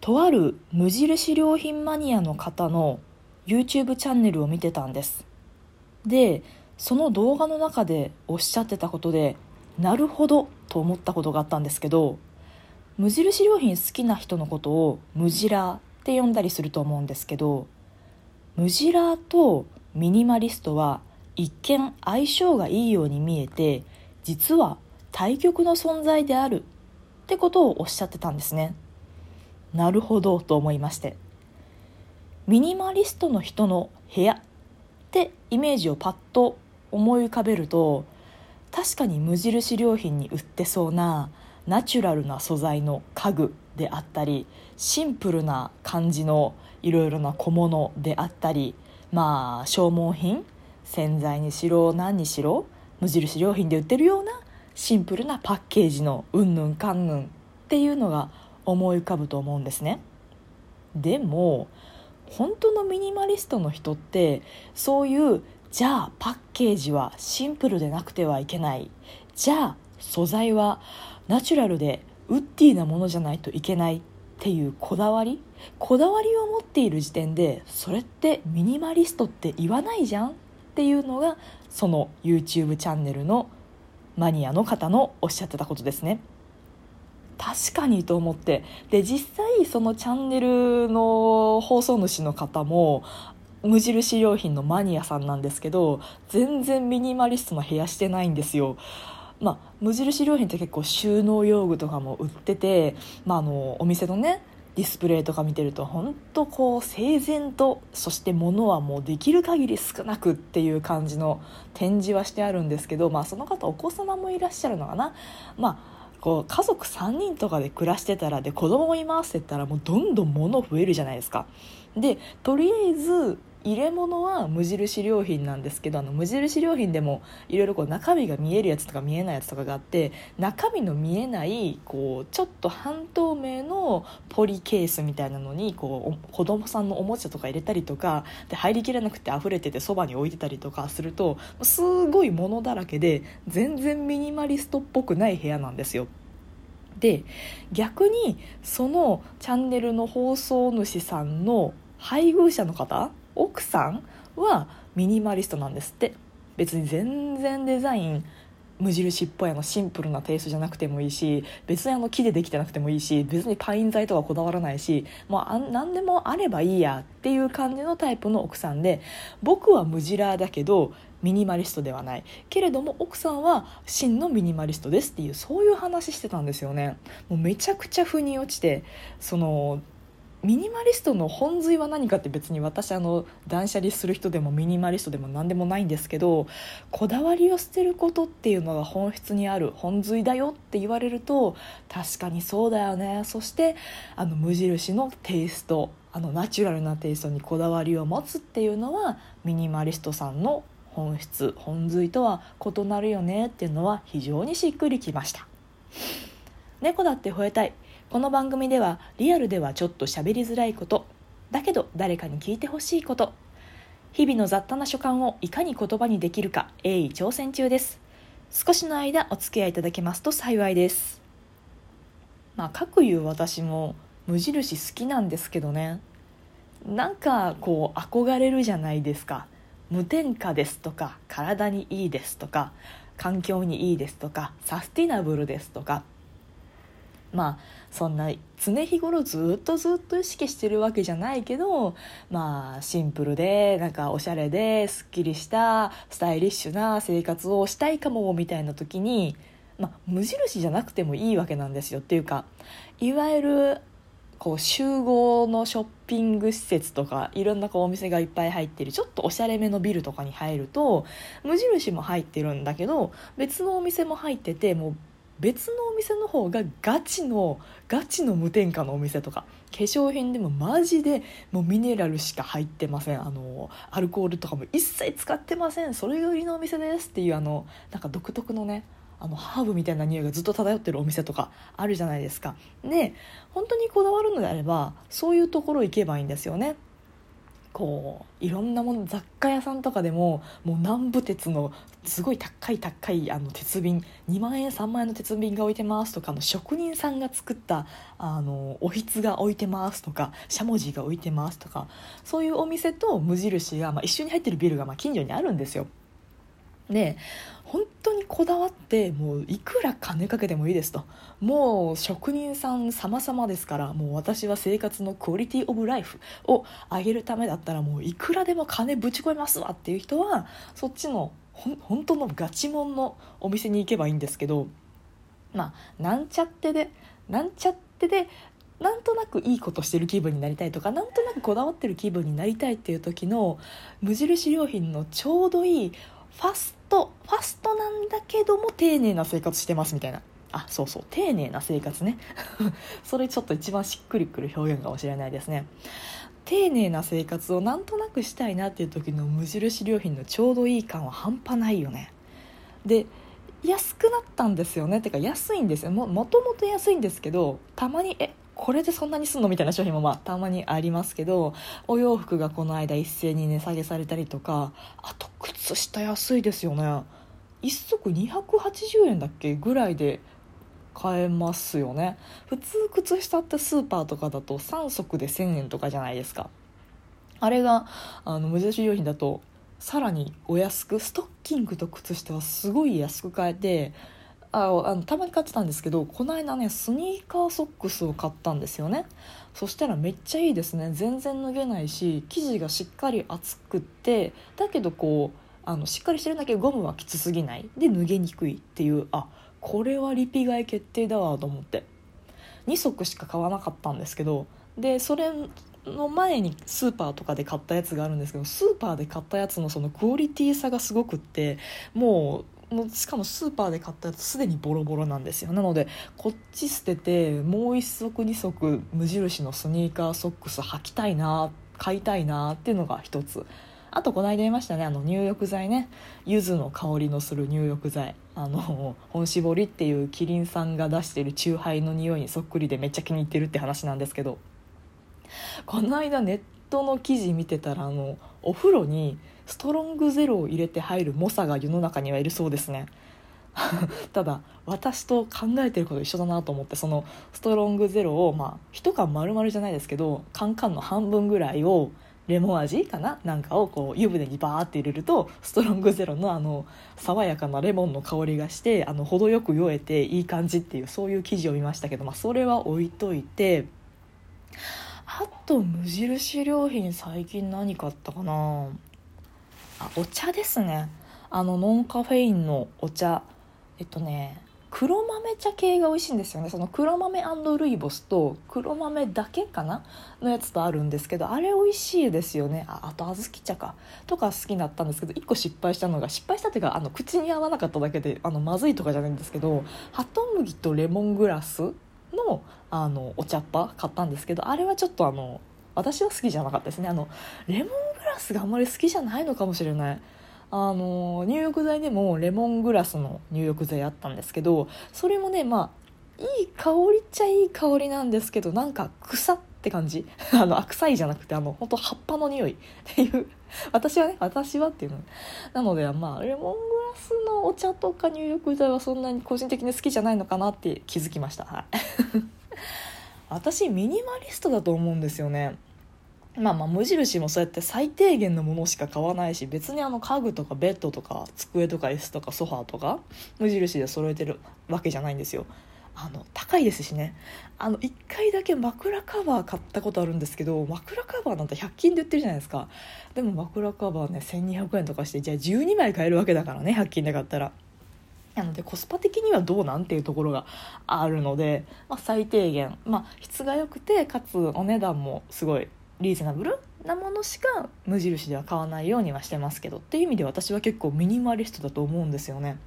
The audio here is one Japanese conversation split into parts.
とある無印良品マニアの方の YouTube チャンネルを見てたんです。でその動画の中でおっしゃってたことでなるほどと思ったことがあったんですけど無印良品好きな人のことをムジラーって呼んだりすると思うんですけどムジラーとミニマリストは一見相性がいいように見えて実は対極の存在であるってことをおっしゃってたんですね。なるほどと思いまして。ミニマリストの人の部屋ってイメージをパッと思い浮かべると確かに無印良品に売ってそうなナチュラルな素材の家具であったりシンプルな感じのいろいろな小物であったりまあ消耗品洗剤にしろ何にしろ無印良品で売ってるようなシンプルなパッケージのうんぬんかんぬんっていうのが思い浮かぶと思うんですね。でも本当のミニマリストの人ってそういうじゃあパッケージはシンプルでなくてはいけない。じゃあ素材はナチュラルでウッディなものじゃないといけない。っていうこだわり。こだわりを持っている時点でそれってミニマリストって言わないじゃん。っていうのがその YouTube チャンネルのマニアの方のおっしゃってたことですね。確かにと思ってで実際そのチャンネルの放送主の方も無印良品のマニアさんなんですけど全然ミニマリストの部屋してないんですよ。まあ、無印良品って結構収納用具とかも売ってて、まあ、あのお店のねディスプレイとか見てると本当こう整然とそして物はもうできる限り少なくっていう感じの展示はしてあるんですけど、まあ、その方お子様もいらっしゃるのかな。まあこう家族3人とかで暮らしてたらで子供もいますって言ったらもうどんどん物増えるじゃないですか。でとりあえず入れ物は無印良品なんですけどあの無印良品でもいろいろ中身が見えるやつとか見えないやつとかがあって中身の見えないこうちょっと半透明のポリケースみたいなのにこう子供さんのおもちゃとか入れたりとかで入りきらなくて溢れててそばに置いてたりとかするとすごい物だらけで全然ミニマリストっぽくない部屋なんですよ。で逆にそのチャンネルの放送主さんの配偶者の方奥さんはミニマリストなんですって。別に全然デザイン無印っぽいあのシンプルなテイストじゃなくてもいいし別にあの木でできてなくてもいいし別にパイン材とかこだわらないしもうあ何でもあればいいやっていう感じのタイプの奥さんで僕はムジラーだけどミニマリストではない。けれども奥さんは真のミニマリストですっていうそういう話してたんですよね。もうめちゃくちゃ腑に落ちてそのミニマリストの本髄は何かって別に私あの断捨離する人でもミニマリストでも何でもないんですけどこだわりを捨てることっていうのが本質にある本髄だよって言われると確かにそうだよね。そしてあの無印のテイストあのナチュラルなテイストにこだわりを持つっていうのはミニマリストさんの本質本髄とは異なるよねっていうのは非常にしっくりきました。猫だって吠えたい。この番組ではリアルではちょっと喋りづらいことだけど誰かに聞いてほしいこと日々の雑多な所感をいかに言葉にできるか鋭意挑戦中です。少しの間お付き合いいただけますと幸いです。まあ各いう私も無印好きなんですけどね。なんかこう憧れるじゃないですか。無添加ですとか体にいいですとか環境にいいですとかサスティナブルですとかまあそんな常日頃ずっとずっと意識してるわけじゃないけどまあシンプルでなんかおしゃれですっきりしたスタイリッシュな生活をしたいかもみたいな時に、まあ、無印じゃなくてもいいわけなんですよっていうかいわゆるこう集合のショッピング施設とかいろんなこうお店がいっぱい入ってるちょっとおしゃれめのビルとかに入ると無印も入ってるんだけど別のお店も入っててもう別のお店の方がガチのガチの無添加のお店とか化粧品でもマジでもうミネラルしか入ってません。あのアルコールとかも一切使ってません。それが売りのお店ですっていうあのなんか独特のねあのハーブみたいな匂いがずっと漂ってるお店とかあるじゃないですか。で本当にこだわるのであればそういうところ行けばいいんですよね。こういろんなもの雑貨屋さんとかでももう南部鉄のすごい高い高いあの鉄瓶2万円3万円の鉄瓶が置いてますとかの職人さんが作ったあのおひつが置いてますとかしゃもじが置いてますとかそういうお店と無印が、まあ、一緒に入ってるビルがまあ近所にあるんですよ。で本当にこだわってもういくら金かけてもいいですと。もう職人さん様々ですからもう私は生活のクオリティオブライフを上げるためだったらもういくらでも金ぶち込みますわっていう人はそっちの本当のガチモンのお店に行けばいいんですけどまあなんちゃってでなんちゃってでなんとなくいいことしてる気分になりたいとかなんとなくこだわってる気分になりたいっていう時の無印良品のちょうどいいファストファストなんだけども丁寧な生活してますみたいな。あそうそう。丁寧な生活ね。それちょっと一番しっくりくる表現かもしれないですね。丁寧な生活をなんとなくしたいなっていう時の無印良品のちょうどいい感は半端ないよね。で安くなったんですよね。てか安いんですよ。ももともと安いんですけどたまにえこれでそんなにすんのみたいな商品もまあたまにありますけどお洋服がこの間一斉に値下げされたりとかあと靴下安いですよね。1足280円だっけぐらいで買えますよね。普通靴下ってスーパーとかだと3足で1000円とかじゃないですか。あれがあの無印良品だとさらにお安くストッキングと靴下はすごい安く買えてああのたまに買ってたんですけどこの間ねスニーカーソックスを買ったんですよね。そしたらめっちゃいいですね。全然脱げないし生地がしっかり厚くってだけどこうあのしっかりしてるんだけどゴムはきつすぎない？で脱げにくいっていうあこれはリピ買い決定だわと思って。2足しか買わなかったんですけどでそれの前にスーパーとかで買ったやつがあるんですけどスーパーで買ったやつのそのクオリティさがすごくってもうもうしかもスーパーで買ったやつすでにボロボロなんですよ。なのでこっち捨ててもう1足2足無印のスニーカーソックス履きたいな買いたいなっていうのが一つ。あとこの間言いましたね。あの入浴剤ね。柚子の香りのする入浴剤。あの本搾りっていうキリンさんが出してるチューハイの匂いにそっくりでめっちゃ気に入ってるって話なんですけど。この間ネットの記事見てたらあのお風呂にストロングゼロを入れて入る猛者が世の中にはいるそうですね。ただ私と考えてること一緒だなと思ってそのストロングゼロをまあ1缶丸々じゃないですけどカンカンの半分ぐらいをレモン味かななんかをこう湯船にバーって入れるとストロングゼロのあの爽やかなレモンの香りがしてあの程よく酔えていい感じっていうそういう記事を見ましたけど、まあ、それは置いといてあと無印良品最近何買ったかな。あお茶ですね。あのノンカフェインのお茶。えっとね黒豆茶系が美味しいんですよね。その黒豆ルイボスと黒豆だけかな？のやつとあるんですけどあれ美味しいですよね。ああと小豆茶か。とか好きだったんですけど1個失敗したのが失敗したっていうかあの口に合わなかっただけであのまずいとかじゃないんですけどハトムギとレモングラスのあのお茶っ葉買ったんですけどあれはちょっとあの私は好きじゃなかったですね。あのレモングラスがあんまり好きじゃないのかもしれない。あの入浴剤でもレモングラスの入浴剤あったんですけどそれもねまあいい香りっちゃいい香りなんですけどなんか草って感じ。あの臭いじゃなくてあの本当葉っぱの匂い。っていう。私はね私はっていうの。なのでまあレモングラスのお茶とか入浴剤はそんなに個人的に好きじゃないのかなって気づきました。はい。私ミニマリストだと思うんですよね。まあまあ無印もそうやって最低限のものしか買わないし別にあの家具とかベッドとか机とか椅子とかソファーとか無印で揃えてるわけじゃないんですよ。あの高いですしね。あの1回だけ枕カバー買ったことあるんですけど枕カバーなんて100均で売ってるじゃないですか。でも枕カバーね1200円とかしてじゃあ12枚買えるわけだからね100均で買ったら。なのでコスパ的にはどうなんていうところがあるので、まあ、最低限、まあ、質が良くてかつお値段もすごいリーズナブル？なものしか無印では買わないようにはしてますけどっていう意味で私は結構ミニマリストだと思うんですよね。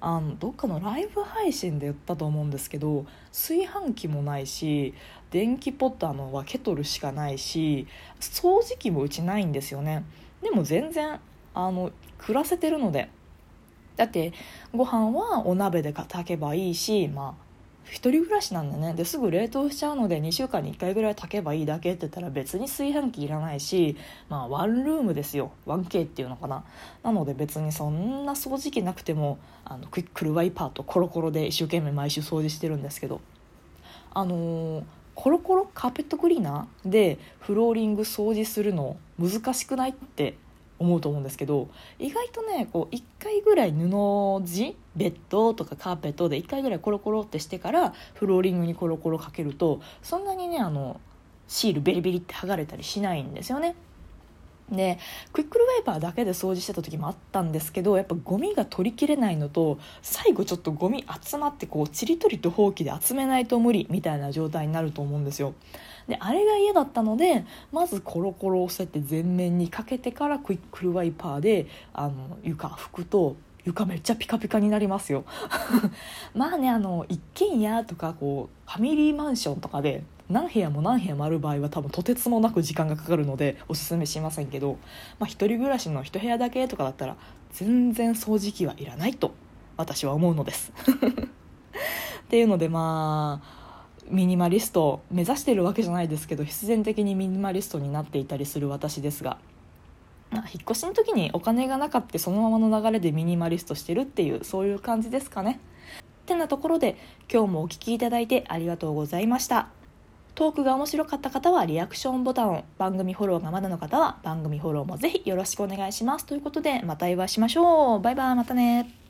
あのどっかのライブ配信で言ったと思うんですけど炊飯器もないし電気ポットのはケトルしかないし掃除機もうちないんですよね。でも全然あの暮らせてるので。だってご飯はお鍋で炊けばいいしまあ一人暮らしなんでね。ですぐ冷凍しちゃうので2週間に1回ぐらい炊けばいいだけって言ったら別に炊飯器いらないしまあワンルームですよ。1K っていうのかな。なので別にそんな掃除機なくてもあのクイックルワイパーとコロコロで一生懸命毎週掃除してるんですけど。あのーコロコロカーペットクリーナーでフローリング掃除するの難しくないって思うと思うんですけど意外とねこう1回ぐらい布地ベッドとかカーペットで1回ぐらいコロコロってしてからフローリングにコロコロかけるとそんなにねあのシールベリベリって剥がれたりしないんですよね。でクイックルワイパーだけで掃除してた時もあったんですけどやっぱゴミが取りきれないのと最後ちょっとゴミ集まってこうちりとりとほうきで集めないと無理みたいな状態になると思うんですよ。であれが嫌だったのでまずコロコロをそうやって全面にかけてからクイックルワイパーであの床拭くと床めっちゃピカピカになりますよ。まあねあの一軒家とかこうファミリーマンションとかで何部屋も何部屋もある場合は多分とてつもなく時間がかかるのでおすすめしませんけど、まあ、一人暮らしの一部屋だけとかだったら全然掃除機はいらないと私は思うのです っていうのでまあミニマリスト目指してるわけじゃないですけど必然的にミニマリストになっていたりする私ですが引っ越しの時にお金がなかったそのままの流れでミニマリストしてるっていうそういう感じですかね。ってなところで今日もお聴きいただいてありがとうございました。トークが面白かった方はリアクションボタンを、番組フォローがまだの方は番組フォローもぜひよろしくお願いします。ということで、またお会いしましょう。バイバイ、またね。